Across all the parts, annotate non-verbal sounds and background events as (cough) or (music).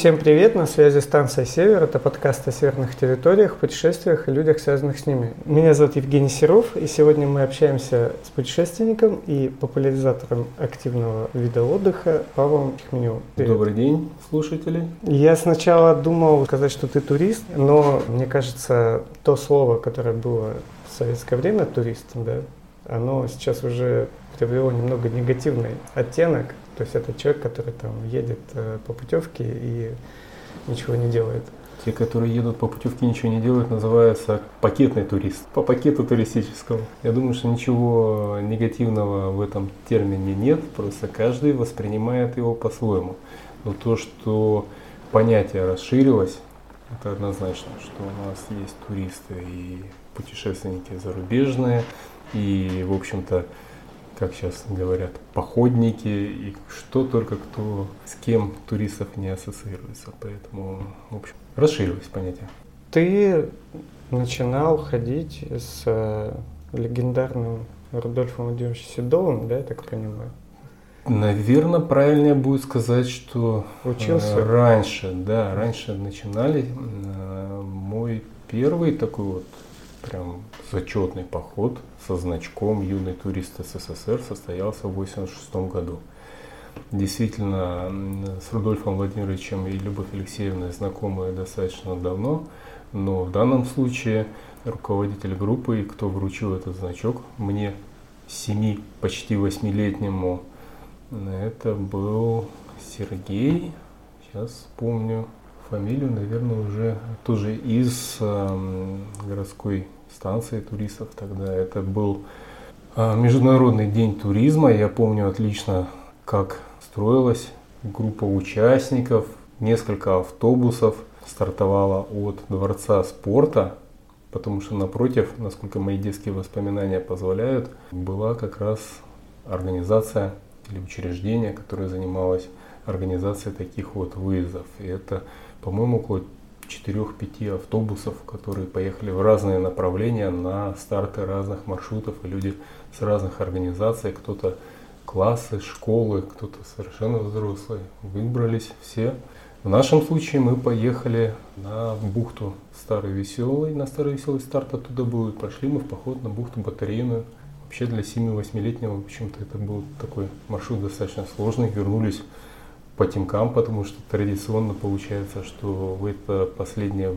Всем привет, на связи станция «Север». Это подкаст о северных территориях, путешествиях и людях, связанных с ними. Меня зовут Евгений Серов, и сегодня мы общаемся с путешественником и популяризатором активного вида отдыха Павлом Тихменевым. Добрый день, слушатели. Я сначала думал сказать, что ты турист, но мне кажется, то слово, которое было в советское время турист, да, оно сейчас уже приобрело немного негативный оттенок. То есть это человек, который там едет э, по путевке и ничего не делает. Те, которые едут по путевке ничего не делают, называются пакетный турист. По пакету туристическому. Я думаю, что ничего негативного в этом термине нет, просто каждый воспринимает его по-своему. Но то, что понятие расширилось, это однозначно, что у нас есть туристы и путешественники зарубежные, и, в общем-то, как сейчас говорят, походники и что только кто с кем туристов не ассоциируется. Поэтому, в общем, расширилось понятие. Ты начинал ходить с э, легендарным Рудольфом Владимировичем Седовым, да, я так понимаю? Наверное, правильнее будет сказать, что Учился? Э, раньше, да, раньше начинали. Э, мой первый такой вот прям зачетный поход со значком «Юный турист СССР» состоялся в 1986 году. Действительно, с Рудольфом Владимировичем и Любовь Алексеевной знакомы достаточно давно, но в данном случае руководитель группы, кто вручил этот значок, мне 7, почти 8-летнему, это был Сергей, сейчас помню, фамилию, наверное, уже тоже из э, городской станции туристов тогда. Это был э, Международный день туризма. Я помню отлично, как строилась группа участников, несколько автобусов стартовала от Дворца спорта, потому что напротив, насколько мои детские воспоминания позволяют, была как раз организация или учреждение, которое занималось организацией таких вот выездов. И это по-моему, около 4-5 автобусов, которые поехали в разные направления на старты разных маршрутов, и люди с разных организаций, кто-то классы, школы, кто-то совершенно взрослые, выбрались все. В нашем случае мы поехали на бухту Старый Веселый, на Старый Веселый старт оттуда был, и пошли мы в поход на бухту Батарейную. Вообще для 7-8-летнего, почему-то это был такой маршрут достаточно сложный, вернулись по темкам, потому что традиционно получается, что в это последнее,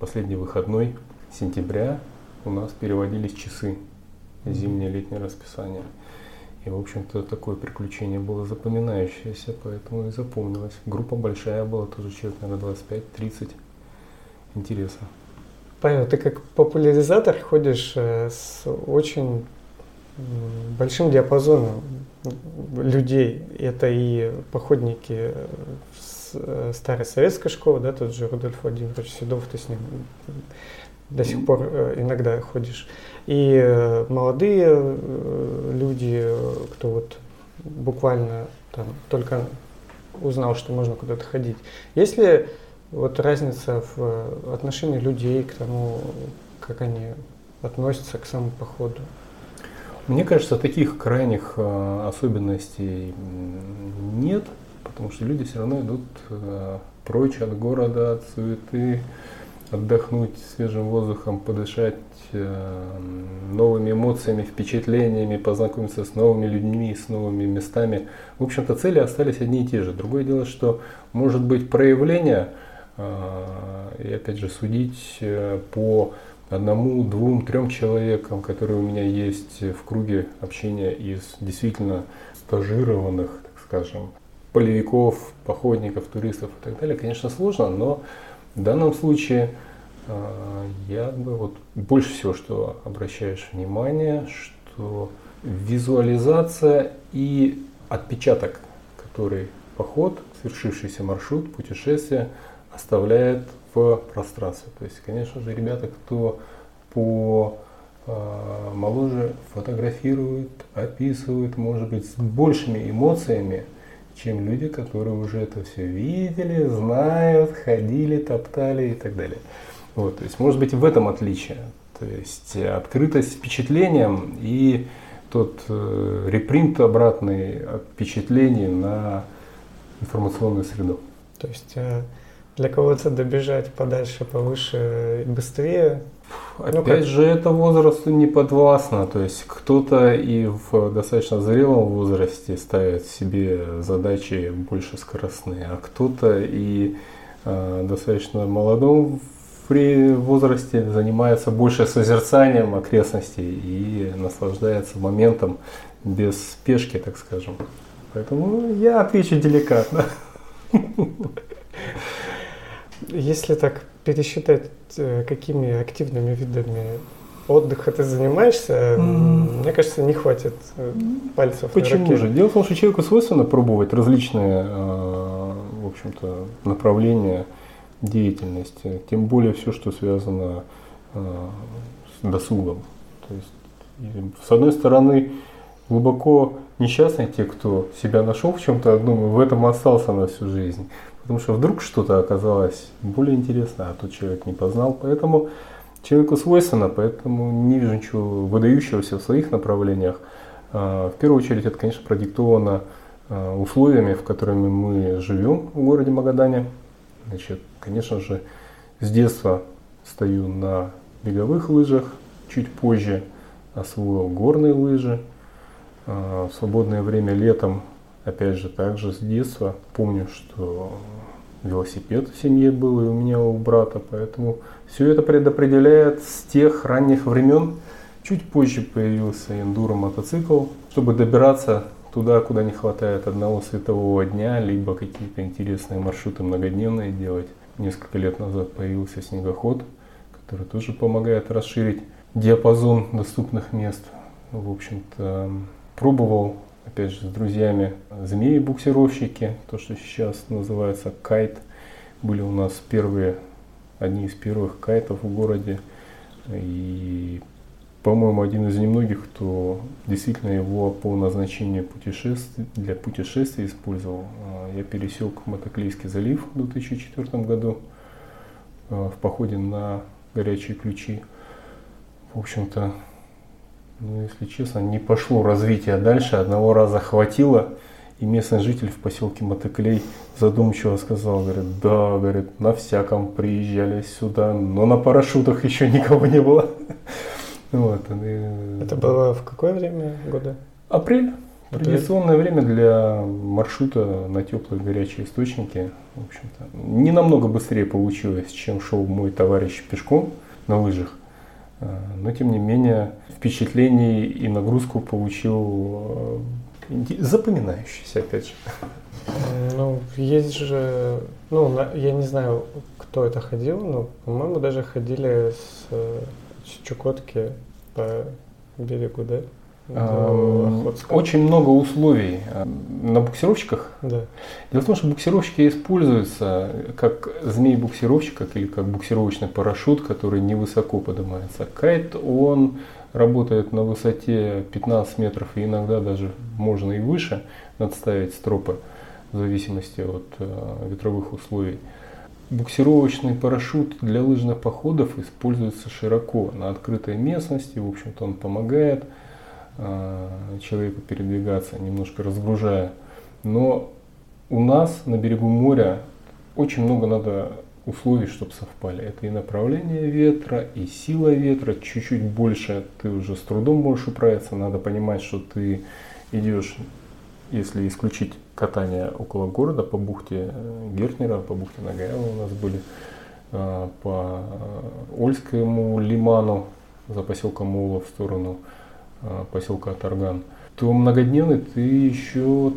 последний выходной сентября у нас переводились часы зимнее летнее расписание. И, в общем-то, такое приключение было запоминающееся, поэтому и запомнилось. Группа большая была, тоже человек, наверное, 25-30. Интересно. Павел, ты как популяризатор ходишь э, с очень большим диапазоном людей. Это и походники э, старой советской школы, да, тот же Рудольф Владимирович Седов, ты с ним до сих пор э, иногда ходишь. И э, молодые люди, кто вот буквально там только узнал, что можно куда-то ходить. Есть ли вот разница в отношении людей к тому, как они относятся к самому походу? Мне кажется, таких крайних э, особенностей нет, потому что люди все равно идут э, прочь от города, от суеты, отдохнуть свежим воздухом, подышать э, новыми эмоциями, впечатлениями, познакомиться с новыми людьми, с новыми местами. В общем-то, цели остались одни и те же. Другое дело, что может быть проявление, и опять же судить по одному, двум, трем человекам, которые у меня есть в круге общения из действительно стажированных, так скажем, полевиков, походников, туристов и так далее, конечно, сложно, но в данном случае э, я бы вот больше всего, что обращаешь внимание, что визуализация и отпечаток, который поход, свершившийся маршрут, путешествие оставляет в пространстве. То есть, конечно же, ребята, кто по э, моложе фотографируют, описывают, может быть, с большими эмоциями, чем люди, которые уже это все видели, знают, ходили, топтали и так далее. Вот, то есть, может быть, в этом отличие. То есть, открытость впечатлением и тот э, репринт обратный от впечатлений на информационную среду. То есть э, для кого-то добежать подальше, повыше и быстрее. Опять ну, как... же, это возрасту не подвластно. То есть кто-то и в достаточно зрелом возрасте ставит себе задачи больше скоростные, а кто-то и э, достаточно молодом при возрасте занимается больше созерцанием окрестностей и наслаждается моментом без спешки, так скажем. Поэтому я отвечу деликатно. (laughs) Если так пересчитать, э, какими активными видами отдыха ты занимаешься, mm. мне кажется, не хватит э, пальцев. Почему же? Дело в том, что человеку свойственно пробовать различные, э, в общем-то, направления деятельности, тем более все, что связано с досугом. То есть, с одной стороны, глубоко несчастны те, кто себя нашел в чем-то одном и в этом остался на всю жизнь. Потому что вдруг что-то оказалось более интересно, а тот человек не познал. Поэтому человеку свойственно, поэтому не вижу ничего выдающегося в своих направлениях. А, в первую очередь это, конечно, продиктовано а, условиями, в которыми мы живем в городе Магадане. Значит, конечно же, с детства стою на беговых лыжах, чуть позже освоил горные лыжи. А, в свободное время летом Опять же, также с детства помню, что велосипед в семье был и у меня у брата, поэтому все это предопределяет с тех ранних времен. Чуть позже появился эндуро мотоцикл, чтобы добираться туда, куда не хватает одного светового дня, либо какие-то интересные маршруты многодневные делать. Несколько лет назад появился снегоход, который тоже помогает расширить диапазон доступных мест. В общем-то, пробовал опять же, с друзьями змеи-буксировщики, то, что сейчас называется кайт. Были у нас первые, одни из первых кайтов в городе. И, по-моему, один из немногих, кто действительно его по назначению путешествий, для путешествий использовал. А, я пересек Мотоклейский залив в 2004 году а, в походе на горячие ключи. В общем-то, ну, если честно, не пошло развитие дальше. Одного раза хватило, и местный житель в поселке Мотоклей задумчиво сказал, говорит, да, говорит, на всяком приезжали сюда, но на парашютах еще никого не было. (laughs) Вот. Это было в какое время года? Апрель. Традиционное время для маршрута на теплые горячие источники. В общем-то, не намного быстрее получилось, чем шел мой товарищ пешком на лыжах. А, но тем не менее впечатлений и нагрузку получил э, запоминающийся, опять же. Ну, есть же, ну, я не знаю, кто это ходил, но, по-моему, даже ходили с, с Чукотки по берегу, да? Очень много условий э, на буксировщиках. Да. Дело в том, что буксировщики используются как змей-буксировщик, или как буксировочный парашют, который невысоко поднимается. Кайт, он работает на высоте 15 метров и иногда даже можно и выше надставить стропы в зависимости от э, ветровых условий. Буксировочный парашют для лыжных походов используется широко на открытой местности, в общем-то он помогает человеку передвигаться, немножко разгружая. Но у нас на берегу моря очень много надо условий, чтобы совпали. Это и направление ветра, и сила ветра. Чуть-чуть больше ты уже с трудом можешь управиться. Надо понимать, что ты идешь, если исключить катание около города по бухте э, Гертнера, по бухте Нагаева у нас были, э, по Ольскому лиману за поселком Ула в сторону Э, поселка Тарган, то многодневный ты еще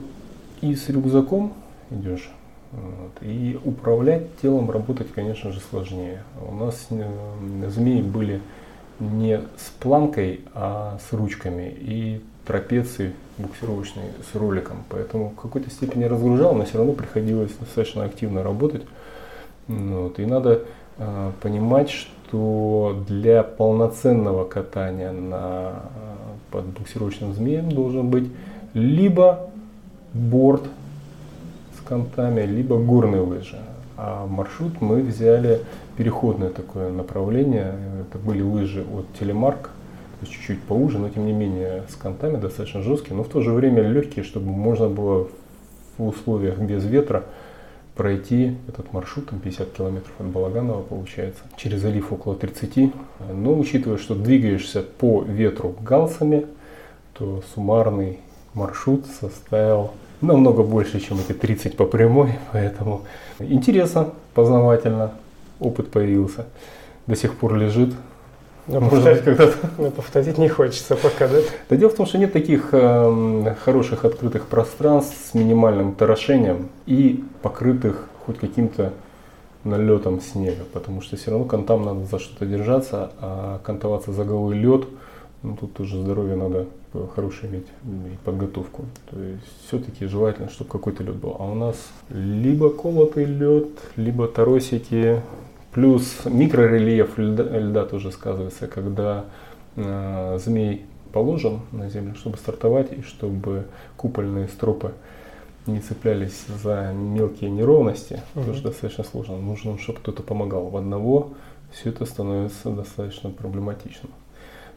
и с рюкзаком идешь. Вот, и управлять телом работать, конечно же, сложнее. У нас э, змеи были не с планкой, а с ручками и трапеции буксировочной с роликом. Поэтому в какой-то степени разгружал, но все равно приходилось достаточно активно работать. Вот, и надо э, понимать, что для полноценного катания на под буксировочным змеем должен быть либо борт с контами, либо горные лыжи. А маршрут мы взяли переходное такое направление. Это были лыжи от Телемарк, чуть-чуть поуже, но тем не менее с контами достаточно жесткие, но в то же время легкие, чтобы можно было в условиях без ветра пройти этот маршрут, там 50 километров от Балаганова получается, через залив около 30. Но учитывая, что двигаешься по ветру галсами, то суммарный маршрут составил намного больше, чем эти 30 по прямой, (laughs) поэтому интересно, познавательно, опыт появился. До сих пор лежит, но Может повторить, когда-то. (laughs) Но повторить не хочется пока, да? Да дело в том, что нет таких э, хороших открытых пространств с минимальным торошением и покрытых хоть каким-то налетом снега, потому что все равно контам надо за что-то держаться, а кантоваться за голый лед, ну тут тоже здоровье надо хорошее иметь и подготовку. То есть все-таки желательно, чтобы какой-то лед был. А у нас либо колотый лед, либо торосики, Плюс микрорельеф льда, льда тоже сказывается, когда э, змей положен на землю, чтобы стартовать и чтобы купольные стропы не цеплялись за мелкие неровности, угу. тоже достаточно сложно. Нужно, чтобы кто-то помогал. В одного все это становится достаточно проблематично.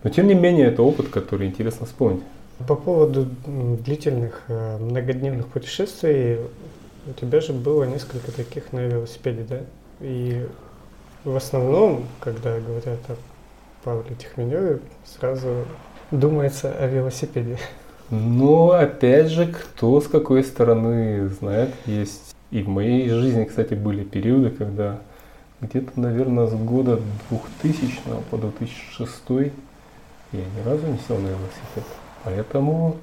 Но тем не менее, это опыт, который интересно вспомнить. По поводу длительных э, многодневных путешествий, у тебя же было несколько таких на велосипеде, да? И в основном, когда говорят о Павле Тихменеве, сразу думается о велосипеде. Ну, опять же, кто с какой стороны знает, есть. И в моей жизни, кстати, были периоды, когда где-то, наверное, с года 2000 по 2006 я ни разу не сел на велосипед. Поэтому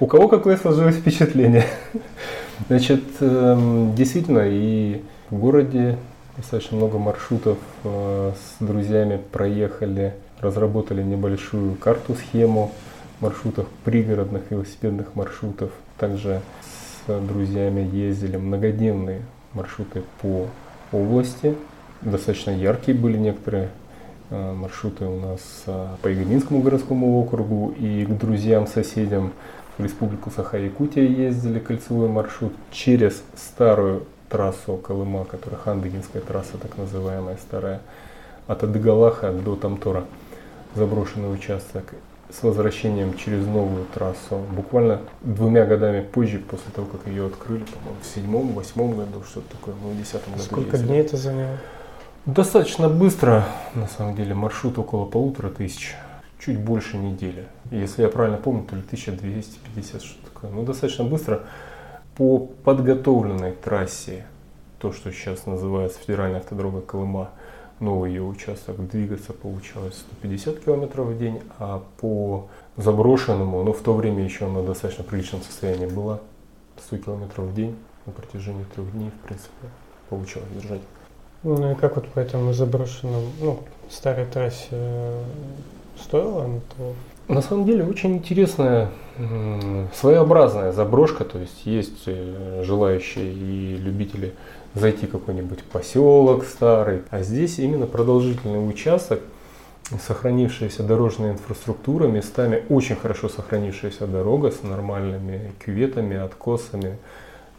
у кого какое сложилось впечатление. (laughs) Значит, эм, действительно, и в городе достаточно много маршрутов э, с друзьями проехали, разработали небольшую карту-схему маршрутов, пригородных велосипедных маршрутов. Также с друзьями ездили многодневные маршруты по области. Достаточно яркие были некоторые э, маршруты у нас э, по Игоринскому городскому округу и к друзьям-соседям в Республику Саха-Якутия ездили кольцевой маршрут через старую трассу Колыма, которая Хандыгинская трасса, так называемая старая, от Адыгалаха до Тамтора, заброшенный участок, с возвращением через новую трассу. Буквально двумя годами позже, после того, как ее открыли, по-моему, в седьмом, восьмом году, что-то такое, ну, в десятом году. Сколько ездили. дней это заняло? Достаточно быстро, на самом деле, маршрут около полутора тысяч, чуть больше недели. Если я правильно помню, то ли 1250, что такое. Ну, достаточно быстро по подготовленной трассе, то, что сейчас называется федеральная автодорога Колыма, новый ее участок двигаться получалось 150 км в день, а по заброшенному, но в то время еще она достаточно приличном состоянии была, 100 км в день на протяжении трех дней, в принципе, получалось держать. Ну и как вот по этому заброшенному, ну, старой трассе э, стоило она того? На самом деле очень интересная, своеобразная заброшка, то есть есть э, желающие и любители зайти в какой-нибудь поселок старый, а здесь именно продолжительный участок, сохранившаяся дорожная инфраструктура, местами очень хорошо сохранившаяся дорога с нормальными кюветами, откосами,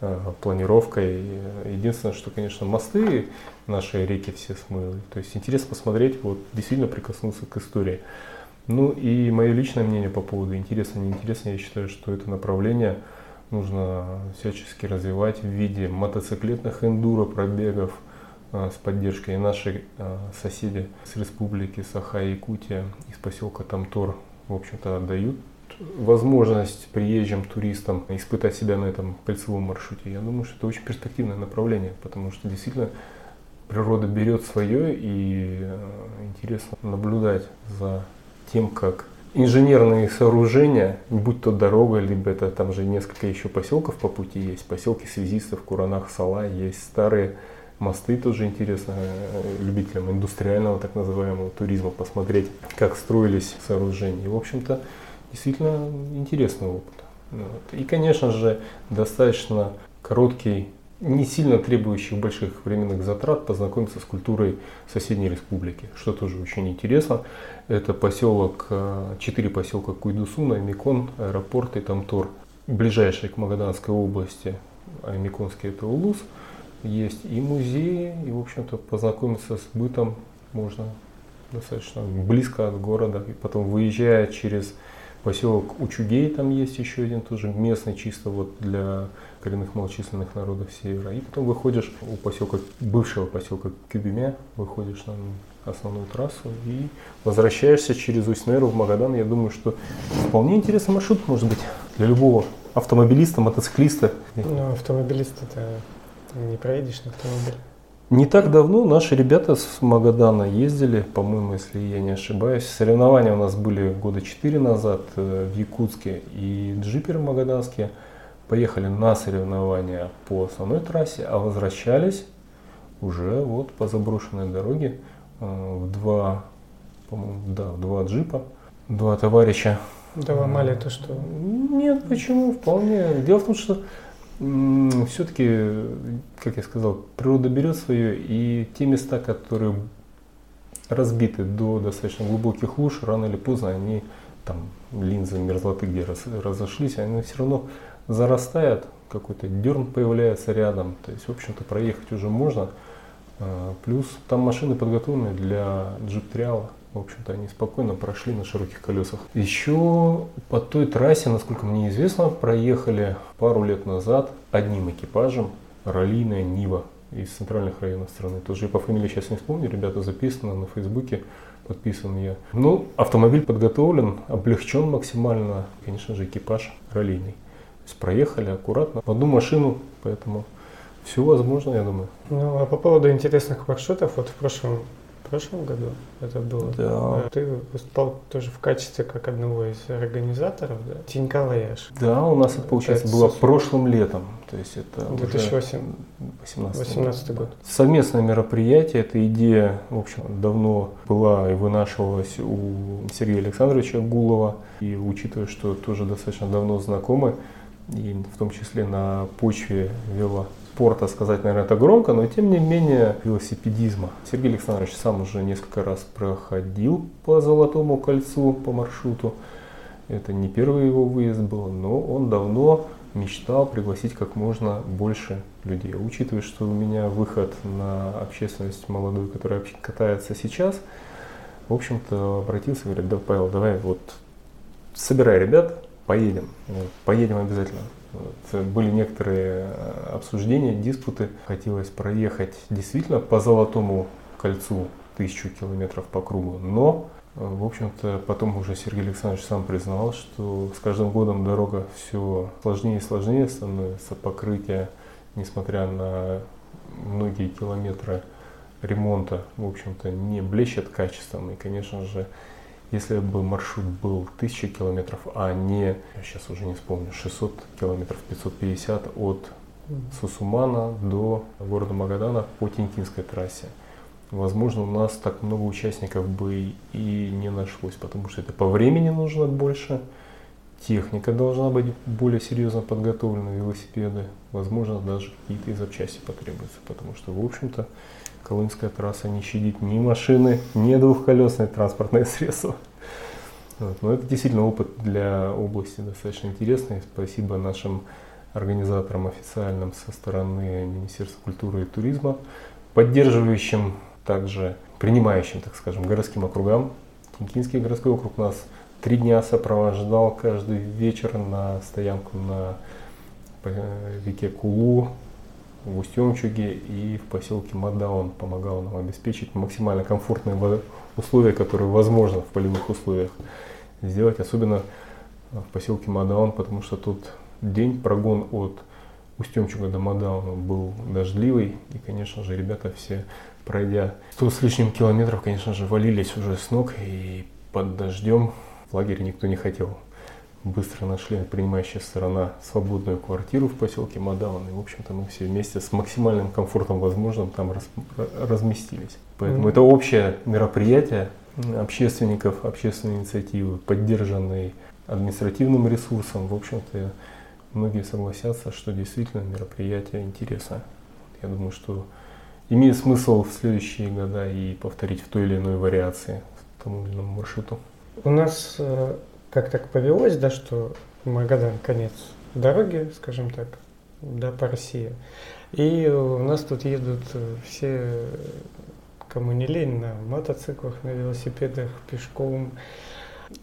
э, планировкой. Единственное, что, конечно, мосты наши реки все смыли. То есть интересно посмотреть, вот действительно прикоснуться к истории. Ну и мое личное мнение по поводу интересно, неинтересно, я считаю, что это направление нужно всячески развивать в виде мотоциклетных эндуро пробегов а, с поддержкой. И наши а, соседи с республики Саха-Якутия из поселка Тамтор, в общем-то, отдают возможность приезжим туристам испытать себя на этом кольцевом маршруте. Я думаю, что это очень перспективное направление, потому что действительно природа берет свое и а, интересно наблюдать за тем, как инженерные сооружения, будь то дорога, либо это там же несколько еще поселков по пути есть, поселки связистов, Куранах, Сала, есть старые мосты, тоже интересно э, любителям индустриального так называемого туризма посмотреть, как строились сооружения. И, в общем-то, действительно интересный опыт. Вот. И, конечно же, достаточно короткий не сильно требующих больших временных затрат познакомиться с культурой соседней республики, что тоже очень интересно. Это поселок, э, четыре поселка Куйдусуна, Микон, аэропорт и Тамтор. Ближайший к Магаданской области, а это Улус, есть и музеи, и, в общем-то, познакомиться с бытом можно достаточно близко от города. И потом, выезжая через Поселок Учугей там есть еще один тоже местный, чисто вот для коренных малочисленных народов севера. И потом выходишь у поселка, бывшего поселка Кюбимя, выходишь на основную трассу и возвращаешься через Усть-Неру в Магадан. Я думаю, что вполне интересный маршрут может быть для любого автомобилиста, мотоциклиста. Ну, автомобилист это не проедешь на автомобиле. Не так давно наши ребята с Магадана ездили, по-моему, если я не ошибаюсь. Соревнования у нас были года четыре назад э, в Якутске и джиперы магаданские поехали на соревнования по основной трассе, а возвращались уже вот по заброшенной дороге э, в два, да, в два джипа, два товарища. Да ломали то, что... Нет, почему? Вполне. Дело в том, что все-таки, как я сказал, природа берет свое, и те места, которые разбиты до достаточно глубоких луж, рано или поздно они там линзы мерзлоты, где раз, разошлись, они все равно зарастают, какой-то дерн появляется рядом, то есть, в общем-то, проехать уже можно. А, плюс там машины подготовлены для джип-триала. В общем-то, они спокойно прошли на широких колесах. Еще по той трассе, насколько мне известно, проехали пару лет назад одним экипажем раллийная Нива из центральных районов страны. Тоже по фамилии сейчас не вспомню, ребята записаны на Фейсбуке, подписан я. Ну, автомобиль подготовлен, облегчен максимально, конечно же, экипаж раллийный. То есть проехали аккуратно в одну машину, поэтому все возможно, я думаю. Ну, а по поводу интересных маршрутов, вот в прошлом прошлом году это было. Да. А ты выступал тоже в качестве как одного из организаторов, да? Тенька Вояж. Да, у нас это, получается, это было с... прошлым летом. То есть это 2018 год. Совместное мероприятие, эта идея, в общем, давно была и вынашивалась у Сергея Александровича Гулова. И учитывая, что тоже достаточно давно знакомы, и в том числе на почве вела спорта сказать, наверное, это громко, но тем не менее велосипедизма. Сергей Александрович сам уже несколько раз проходил по Золотому кольцу, по маршруту. Это не первый его выезд был, но он давно мечтал пригласить как можно больше людей. Учитывая, что у меня выход на общественность молодую, которая катается сейчас, в общем-то, обратился, говорит, да, Павел, давай вот собирай ребят, поедем. Поедем обязательно. Вот. Были некоторые э, обсуждения, диспуты. Хотелось проехать действительно по Золотому кольцу тысячу километров по кругу, но э, в общем-то, потом уже Сергей Александрович сам признавал, что с каждым годом дорога все сложнее и сложнее становится, покрытие, несмотря на многие километры ремонта, в общем-то, не блещет качеством. И, конечно же, если бы маршрут был 1000 километров, а не, сейчас уже не вспомню, 600 километров, 550 от Сусумана до города Магадана по Тинькинской трассе, возможно, у нас так много участников бы и не нашлось, потому что это по времени нужно больше, техника должна быть более серьезно подготовлена, велосипеды, возможно, даже какие-то запчасти потребуются, потому что, в общем-то, Колымская трасса не щадит ни машины, ни двухколесные транспортные (laughs) средства. Вот. Но это действительно опыт для области достаточно интересный. Спасибо нашим организаторам официальным со стороны Министерства культуры и туризма, поддерживающим также, принимающим, так скажем, городским округам. Тинкинский городской округ нас три дня сопровождал каждый вечер на стоянку на реке Кулу, в Устемчуге и в поселке Мадаун помогал нам обеспечить максимально комфортные условия, которые возможно в полевых условиях сделать, особенно в поселке Мадаун, потому что тут день прогон от Устемчуга до Мадауна был дождливый, и, конечно же, ребята все, пройдя 100 с лишним километров, конечно же, валились уже с ног, и под дождем. В лагере никто не хотел быстро нашли принимающая сторона свободную квартиру в поселке Мадаун. И, в общем-то, мы все вместе с максимальным комфортом возможным там раз, разместились. Поэтому mm-hmm. это общее мероприятие общественников, общественной инициативы, поддержанной административным ресурсом. В общем-то, многие согласятся, что действительно мероприятие интересное. Я думаю, что имеет смысл в следующие года и повторить в той или иной вариации тому или иному маршруту. У нас э, как так повелось, да, что Магадан конец дороги, скажем так, да, по России. И у нас тут едут все, кому не лень, на мотоциклах, на велосипедах, пешком.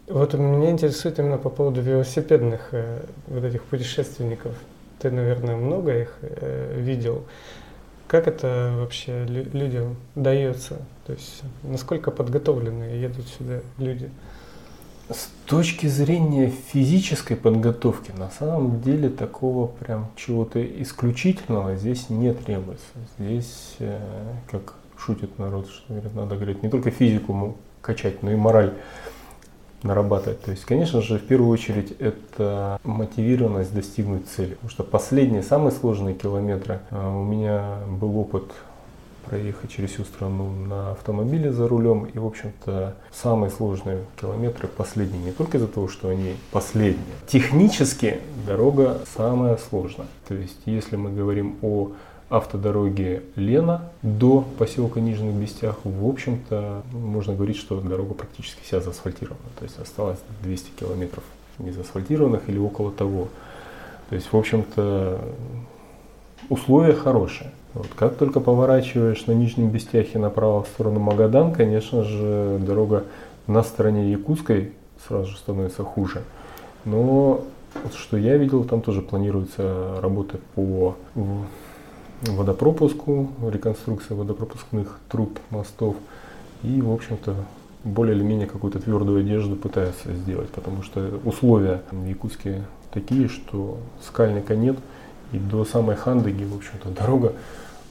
Вот меня интересует именно по поводу велосипедных э, вот этих путешественников. Ты, наверное, много их э, видел. Как это вообще людям дается? То есть насколько подготовлены едут сюда люди? С точки зрения физической подготовки, на самом деле такого прям чего-то исключительного здесь не требуется. Здесь, э, как шутит народ, что говорит, надо говорить, не только физику качать, но и мораль нарабатывать. То есть, конечно же, в первую очередь это мотивированность достигнуть цели. Потому что последние, самые сложные километры, э, у меня был опыт проехать через всю страну на автомобиле за рулем. И, в общем-то, самые сложные километры последние. Не только из-за того, что они последние. Технически дорога самая сложная. То есть, если мы говорим о автодороге Лена до поселка Нижних Бестях, в общем-то, можно говорить, что дорога практически вся заасфальтирована. То есть осталось 200 километров не заасфальтированных или около того. То есть, в общем-то, условия хорошие. Вот как только поворачиваешь на Нижнем Бестяхе направо в сторону Магадан, конечно же, дорога на стороне Якутской сразу же становится хуже. Но что я видел, там тоже планируется работы по водопропуску, реконструкция водопропускных труб, мостов. И, в общем-то, более или менее какую-то твердую одежду пытаются сделать, потому что условия в Якутске такие, что скальника нет, и до самой Хандыги, в общем-то, дорога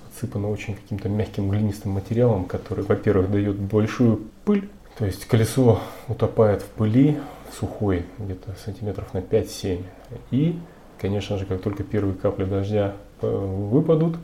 отсыпана очень каким-то мягким глинистым материалом, который, во-первых, дает большую пыль, то есть колесо утопает в пыли сухой, где-то сантиметров на 5-7. И, конечно же, как только первые капли дождя Э, выпадут,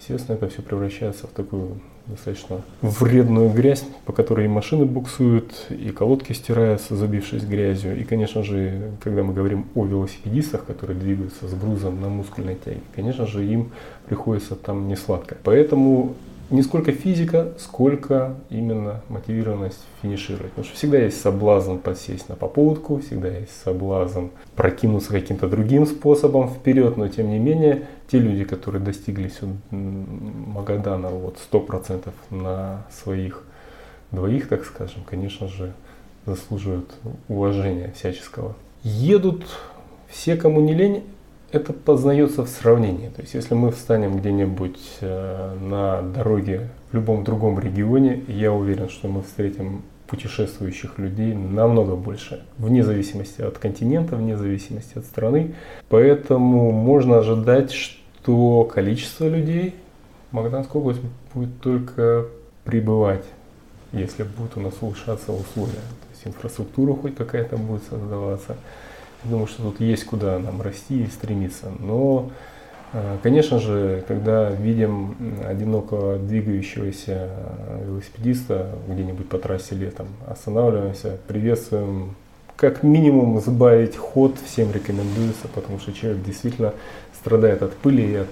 естественно, это все превращается в такую достаточно вредную грязь, по которой и машины буксуют, и колодки стираются, забившись грязью. И, конечно же, когда мы говорим о велосипедистах, которые двигаются с грузом на мускульной тяге, конечно же, им приходится там не сладко. Поэтому не сколько физика, сколько именно мотивированность финишировать. Потому что всегда есть соблазн подсесть на попутку, всегда есть соблазн прокинуться каким-то другим способом вперед, но тем не менее, те люди, которые достигли Магадана вот 100% на своих двоих, так скажем, конечно же, заслуживают уважения всяческого. Едут все, кому не лень, это познается в сравнении. То есть, если мы встанем где-нибудь э, на дороге в любом другом регионе, я уверен, что мы встретим путешествующих людей намного больше, вне зависимости от континента, вне зависимости от страны. Поэтому можно ожидать, что количество людей в Магаданской области будет только прибывать, если будут у нас улучшаться условия. То есть инфраструктура хоть какая-то будет создаваться, Думаю, что тут есть куда нам расти и стремиться. Но, э, конечно же, когда видим одиноко двигающегося велосипедиста где-нибудь по трассе летом, останавливаемся, приветствуем, как минимум сбавить ход всем рекомендуется, потому что человек действительно страдает от пыли и от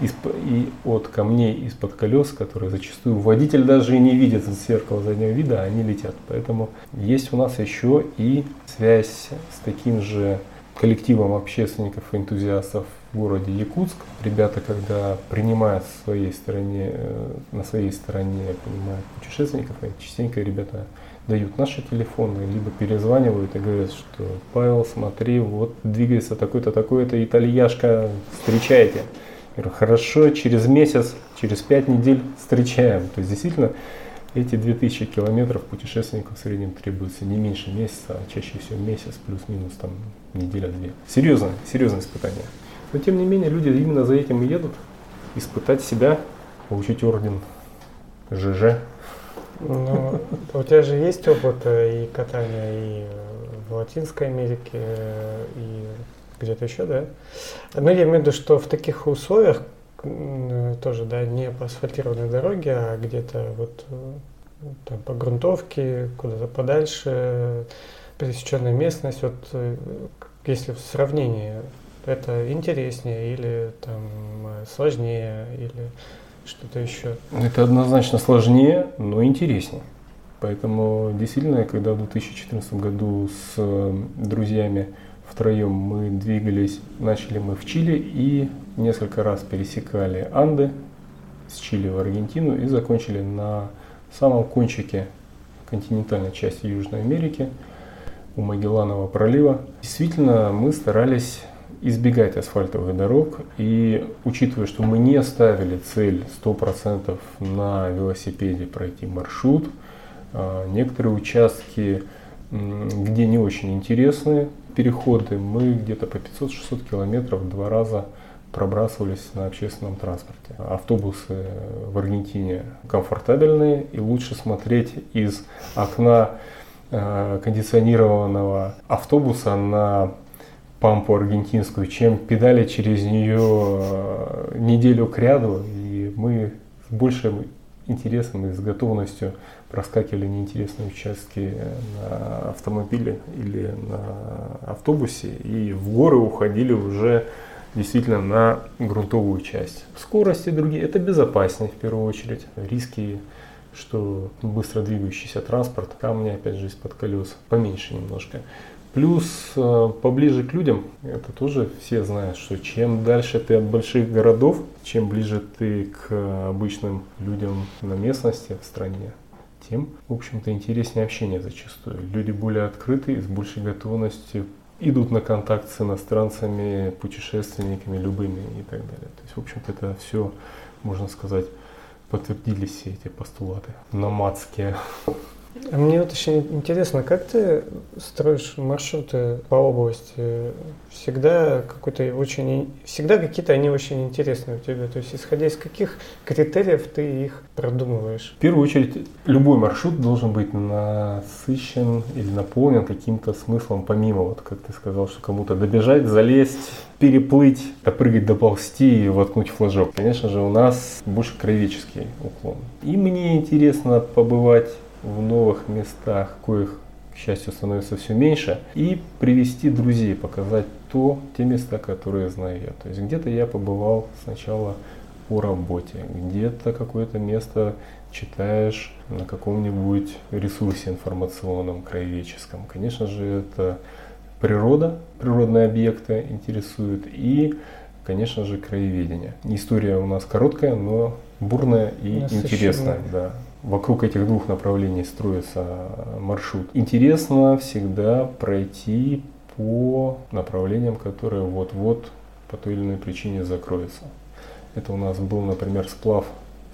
и от камней из-под колес, которые зачастую водитель даже и не видит из зеркала заднего вида, а они летят. Поэтому есть у нас еще и связь с таким же коллективом общественников и энтузиастов в городе Якутск. Ребята, когда принимают в своей стороне, э, на своей стороне принимают путешественников, частенько ребята дают наши телефоны, либо перезванивают и говорят, что Павел, смотри, вот двигается такой-то, такой-то итальяшка, встречайте говорю, хорошо, через месяц, через пять недель встречаем. То есть действительно эти 2000 километров путешественникам в среднем требуется не меньше месяца, а чаще всего месяц, плюс-минус там неделя-две. Серьезно, серьезное испытание. Но тем не менее люди именно за этим и едут, испытать себя, получить орден ЖЖ. Ну, у тебя же есть опыт э, и катания и в Латинской Америке, э, и где-то еще, да? Но я имею в виду, что в таких условиях тоже, да, не по асфальтированной дороге, а где-то вот э, там, по грунтовке, куда-то подальше, пересеченная местность, вот э, если в сравнении это интереснее или там сложнее или что-то еще? Это однозначно сложнее, но интереснее. Поэтому действительно, когда в 2014 году с э, друзьями втроем мы двигались, начали мы в Чили и несколько раз пересекали Анды с Чили в Аргентину и закончили на самом кончике континентальной части Южной Америки, у Магелланова пролива. Действительно, мы старались избегать асфальтовых дорог. И учитывая, что мы не ставили цель 100% на велосипеде пройти маршрут, а, некоторые участки, где не очень интересные переходы, мы где-то по 500-600 километров два раза пробрасывались на общественном транспорте. Автобусы в Аргентине комфортабельные и лучше смотреть из окна э, кондиционированного автобуса на пампу аргентинскую, чем педали через нее э, неделю к ряду. И мы с большим интересом и с готовностью проскакивали неинтересные участки на автомобиле или на автобусе и в горы уходили уже действительно на грунтовую часть. Скорости другие, это безопаснее в первую очередь. Риски, что быстро двигающийся транспорт, камни опять же из-под колес, поменьше немножко. Плюс э, поближе к людям, это тоже все знают, что чем дальше ты от больших городов, чем ближе ты к обычным людям на местности, в стране, тем, в общем-то, интереснее общение зачастую. Люди более открытые, с большей готовностью идут на контакт с иностранцами, путешественниками любыми и так далее. То есть, в общем-то, это все, можно сказать, подтвердились все эти постулаты номадские. А мне вот еще интересно, как ты строишь маршруты по области? Всегда какой-то очень, всегда какие-то они очень интересные у тебя. То есть, исходя из каких критериев ты их продумываешь? В первую очередь, любой маршрут должен быть насыщен или наполнен каким-то смыслом, помимо, вот как ты сказал, что кому-то добежать, залезть, переплыть, допрыгать, доползти и воткнуть флажок. Конечно же, у нас больше краеведческий уклон. И мне интересно побывать в новых местах, коих, к счастью, становится все меньше, и привести друзей, показать то, те места, которые знаю я. То есть где-то я побывал сначала по работе, где-то какое-то место читаешь на каком-нибудь ресурсе информационном, краеведческом. Конечно же, это природа, природные объекты интересуют и, конечно же, краеведение. История у нас короткая, но бурная и интересная. Да вокруг этих двух направлений строится маршрут. Интересно всегда пройти по направлениям, которые вот-вот по той или иной причине закроются. Это у нас был, например, сплав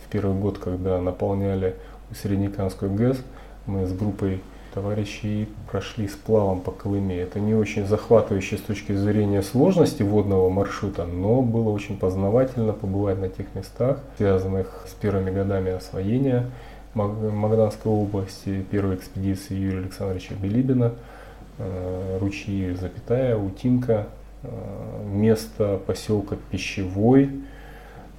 в первый год, когда наполняли Среднеканскую ГЭС. Мы с группой товарищи прошли сплавом по Колыме. Это не очень захватывающе с точки зрения сложности водного маршрута, но было очень познавательно побывать на тех местах, связанных с первыми годами освоения Магаданской области, первой экспедиции Юрия Александровича Билибина, э, ручьи Запятая, Утинка, э, место поселка Пищевой,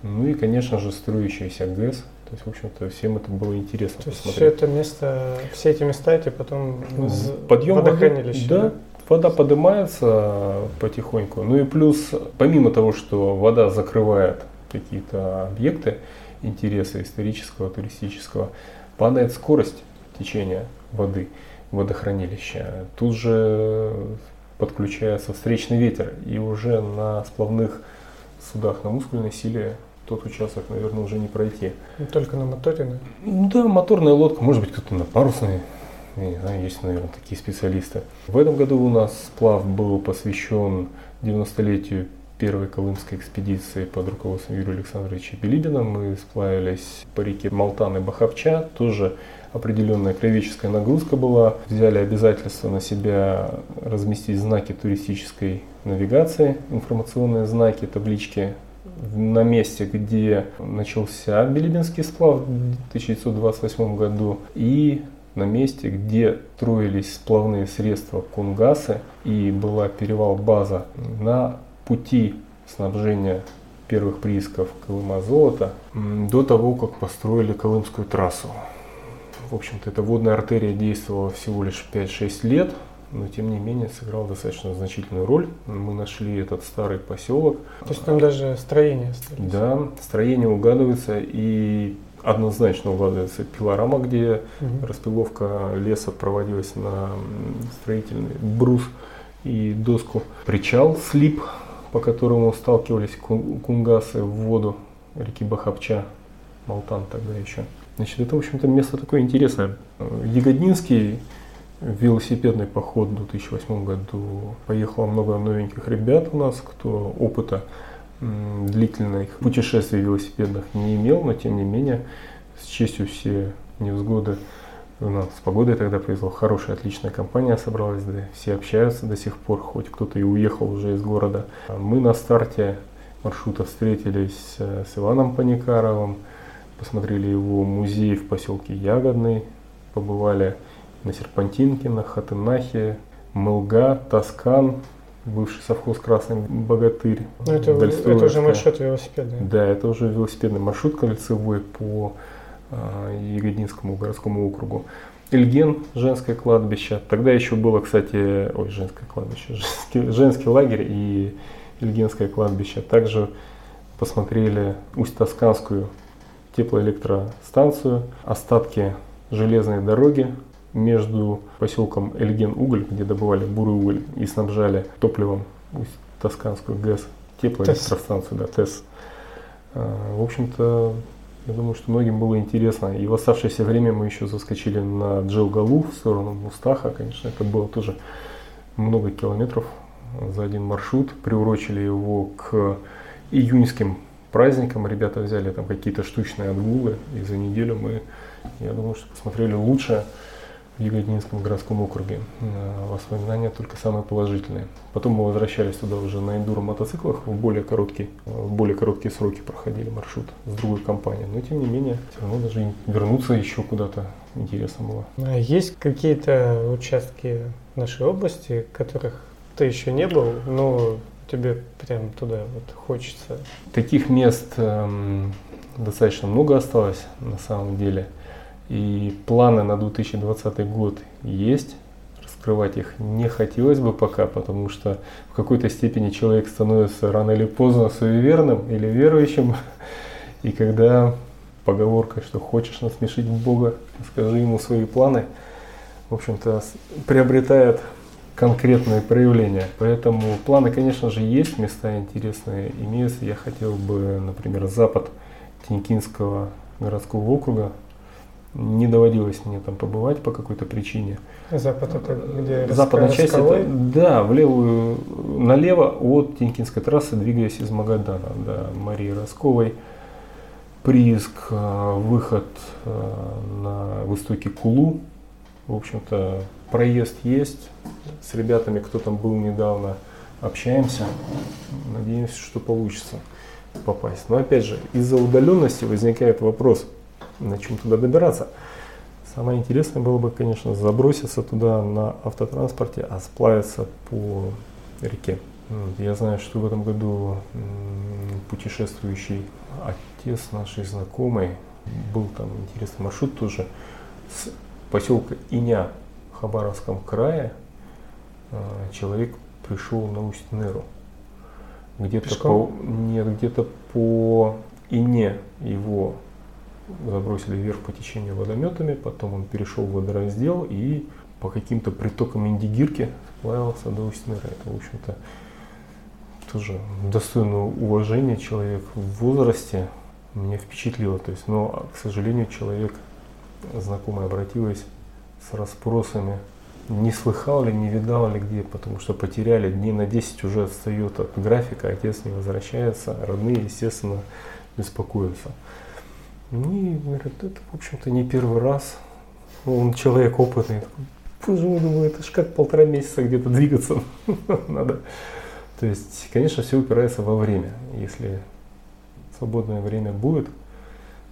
ну и, конечно же, строящийся ГЭС. То есть, в общем-то, всем это было интересно То есть все это место, все эти места эти потом Подъем водохранилище, да, да, вода поднимается потихоньку. Ну и плюс, помимо того, что вода закрывает какие-то объекты, интереса исторического, туристического, падает скорость течения воды водохранилища. Тут же подключается встречный ветер, и уже на сплавных судах на мускульной силе тот участок, наверное, уже не пройти. Ну, только на моторе? Да, моторная лодка, может быть, кто-то на парусной. Я не знаю, есть, наверное, такие специалисты. В этом году у нас сплав был посвящен 90-летию первой колымской экспедиции под руководством Юрия Александровича Белибина. Мы сплавились по реке Малтан и Бахавча. Тоже определенная краеведческая нагрузка была. Взяли обязательство на себя разместить знаки туристической навигации, информационные знаки, таблички на месте, где начался Билибинский сплав в 1928 году и на месте, где строились сплавные средства Кунгасы и была перевал-база на пути снабжения первых приисков Колыма золота до того, как построили Колымскую трассу. В общем-то, эта водная артерия действовала всего лишь 5-6 лет, но тем не менее сыграла достаточно значительную роль. Мы нашли этот старый поселок. То есть там даже строение остались? Да, строение угадывается и однозначно угадывается пилорама, где угу. распиловка леса проводилась на строительный брус и доску. Причал, слип, по которому сталкивались кунгасы в воду реки Бахапча, Малтан тогда еще. Значит, это, в общем-то, место такое интересное. Ягоднинский велосипедный поход в 2008 году. Поехало много новеньких ребят у нас, кто опыта длительных путешествий велосипедных не имел, но тем не менее с честью все невзгоды у нас с погодой тогда повезло. Хорошая, отличная компания собралась, да, все общаются до сих пор, хоть кто-то и уехал уже из города. Мы на старте маршрута встретились э, с Иваном Паникаровым, посмотрели его музей в поселке Ягодный, побывали на Серпантинке, на Хатынахе, Мылга, Тоскан, бывший совхоз Красный Богатырь. Ну, это, это уже маршрут велосипедный. Да, это уже велосипедный маршрут кольцевой по Ягодинскому городскому округу. Ильген, женское кладбище. Тогда еще было, кстати, ой, женское кладбище, женский, женский лагерь и Ильгенское кладбище. Также посмотрели Усть-Тосканскую теплоэлектростанцию, остатки железной дороги между поселком Эльген-Уголь, где добывали бурый уголь и снабжали топливом Тосканскую ГЭС, теплоэлектростанцию, да, ТЭС. А, в общем-то, я думаю, что многим было интересно. И в оставшееся время мы еще заскочили на Джилгалу в сторону Мустаха. Конечно, это было тоже много километров за один маршрут. Приурочили его к июньским праздникам. Ребята взяли там какие-то штучные отгулы. И за неделю мы, я думаю, что посмотрели лучшее в Ягодинском городском округе. Э, воспоминания только самые положительные. Потом мы возвращались туда уже на эндуро мотоциклах в более короткие, в более короткие сроки проходили маршрут с другой компанией. Но тем не менее, все равно даже вернуться еще куда-то интересно было. А есть какие-то участки нашей области, которых ты еще не был, но тебе прям туда вот хочется? Таких мест эм, достаточно много осталось на самом деле. И планы на 2020 год есть. Раскрывать их не хотелось бы пока, потому что в какой-то степени человек становится рано или поздно суеверным или верующим. И когда поговорка, что хочешь насмешить Бога, скажи ему свои планы, в общем-то, приобретает конкретные проявления. Поэтому планы, конечно же, есть, места интересные имеются. Я хотел бы, например, запад Тинькинского городского округа не доводилось мне там побывать по какой-то причине. Запад это где? Западная часть это, да, в левую, налево от Тинькинской трассы, двигаясь из Магадана, да, Марии Росковой, прииск, э, выход э, на востоке Кулу, в общем-то, проезд есть, с ребятами, кто там был недавно, общаемся, надеемся, что получится попасть. Но опять же, из-за удаленности возникает вопрос – на чем туда добираться. Самое интересное было бы, конечно, заброситься туда на автотранспорте, а сплавиться по реке. Я знаю, что в этом году путешествующий отец нашей знакомой, был там интересный маршрут тоже, с поселка Иня в Хабаровском крае а, человек пришел на Усть-Неру. Где-то по, нет, где-то по Ине его забросили вверх по течению водометами, потом он перешел в водораздел и по каким-то притокам Индигирки сплавился до Устинера. Это, в общем-то, тоже достойно уважения человек в возрасте меня впечатлило. То есть, но, к сожалению, человек, знакомый, обратилась с расспросами, не слыхал ли, не видал ли где, потому что потеряли, дней на 10 уже отстает от графика, отец не возвращается, родные, естественно, беспокоятся. И говорят, это, в общем-то, не первый раз. Он человек опытный. Боже мой, думаю, это же как полтора месяца где-то двигаться (laughs) надо. То есть, конечно, все упирается во время. Если свободное время будет,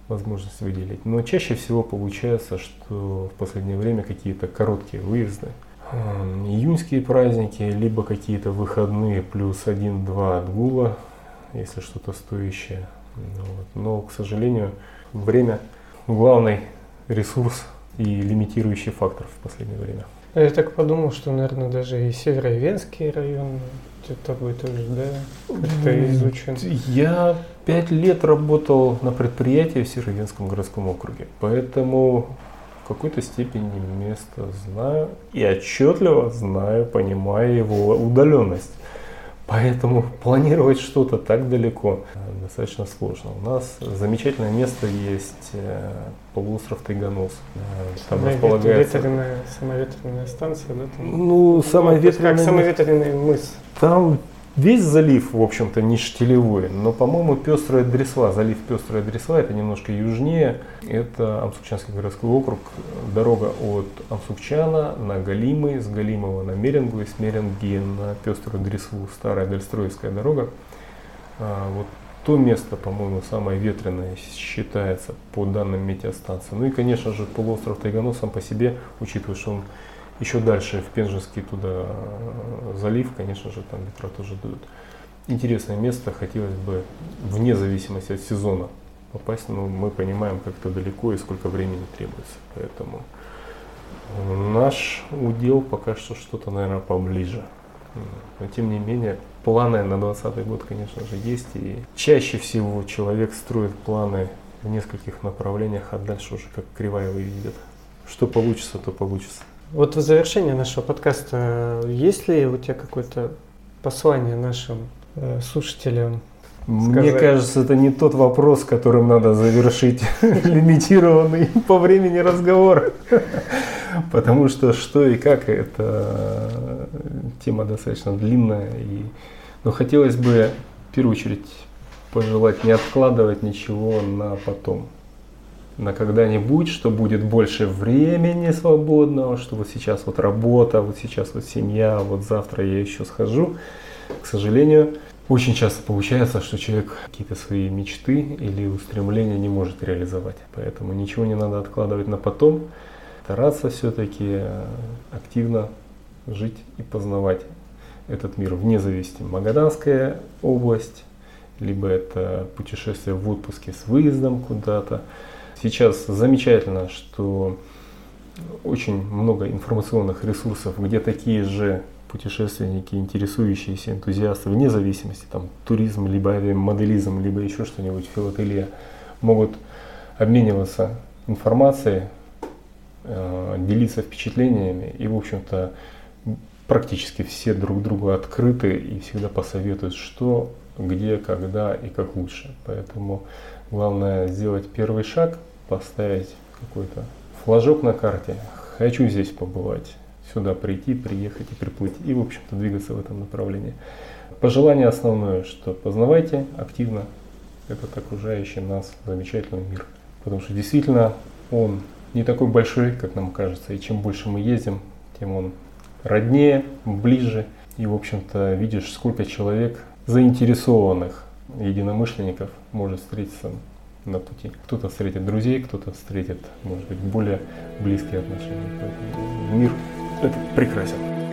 возможность выделить. Но чаще всего получается, что в последнее время какие-то короткие выезды, июньские праздники, либо какие-то выходные плюс один-два отгула, если что-то стоящее. Вот. Но, к сожалению, время главный ресурс и лимитирующий фактор в последнее время. Я так подумал, что, наверное, даже и Северо-Венский район такой тоже, да, как-то изучен. Я пять лет работал на предприятии в Северо-Венском городском округе, поэтому в какой-то степени место знаю и отчетливо знаю, понимаю его удаленность. Поэтому (laughs) планировать что-то так далеко э, достаточно сложно. У нас замечательное место есть э, полуостров Тайганос. Э, там располагается... Ветреная, самоветренная станция, да? Там? Ну, самая ну, Как самоветренный мыс. Там Весь залив, в общем-то, не штилевой, но, по-моему, Пестрая Дресла, залив Пестрая Дресла, это немножко южнее, это Амсукчанский городской округ, дорога от Амсукчана на Галимы, с Галимова на Мерингу и с Меринги на Пеструю Дреслу, старая Дальстроевская дорога. А, вот то место, по-моему, самое ветреное считается по данным метеостанции. Ну и, конечно же, полуостров Тайгано сам по себе, учитывая, что он еще дальше в Пенжинский туда э, залив, конечно же, там ветра тоже дуют. Интересное место, хотелось бы вне зависимости от сезона попасть, но мы понимаем, как это далеко и сколько времени требуется. Поэтому наш удел пока что что-то, наверное, поближе. Но тем не менее, планы на 2020 год, конечно же, есть. И чаще всего человек строит планы в нескольких направлениях, а дальше уже как кривая выведет. Что получится, то получится. Вот в завершение нашего подкаста, есть ли у тебя какое-то послание нашим э, слушателям? Мне кажется, это не тот вопрос, которым надо завершить (laughs) лимитированный по времени разговор. Потому что что и как, это тема достаточно длинная. И... Но хотелось бы в первую очередь пожелать не откладывать ничего на потом на когда-нибудь, что будет больше времени свободного, что вот сейчас вот работа, вот сейчас вот семья, вот завтра я еще схожу. К сожалению, очень часто получается, что человек какие-то свои мечты или устремления не может реализовать. Поэтому ничего не надо откладывать на потом. Стараться все-таки активно жить и познавать этот мир вне зависимости. Магаданская область, либо это путешествие в отпуске с выездом куда-то, Сейчас замечательно, что очень много информационных ресурсов, где такие же путешественники, интересующиеся энтузиасты, вне зависимости, там, туризм, либо моделизм, либо еще что-нибудь, филателия, могут обмениваться информацией, э, делиться впечатлениями и, в общем-то, практически все друг другу открыты и всегда посоветуют, что, где, когда и как лучше. Поэтому главное сделать первый шаг – поставить какой-то флажок на карте. Хочу здесь побывать, сюда прийти, приехать и приплыть. И, в общем-то, двигаться в этом направлении. Пожелание основное, что познавайте активно этот окружающий нас замечательный мир. Потому что действительно он не такой большой, как нам кажется. И чем больше мы ездим, тем он роднее, ближе. И, в общем-то, видишь, сколько человек заинтересованных единомышленников может встретиться на пути. Кто-то встретит друзей, кто-то встретит, может быть, более близкие отношения. Поэтому мир это прекрасен.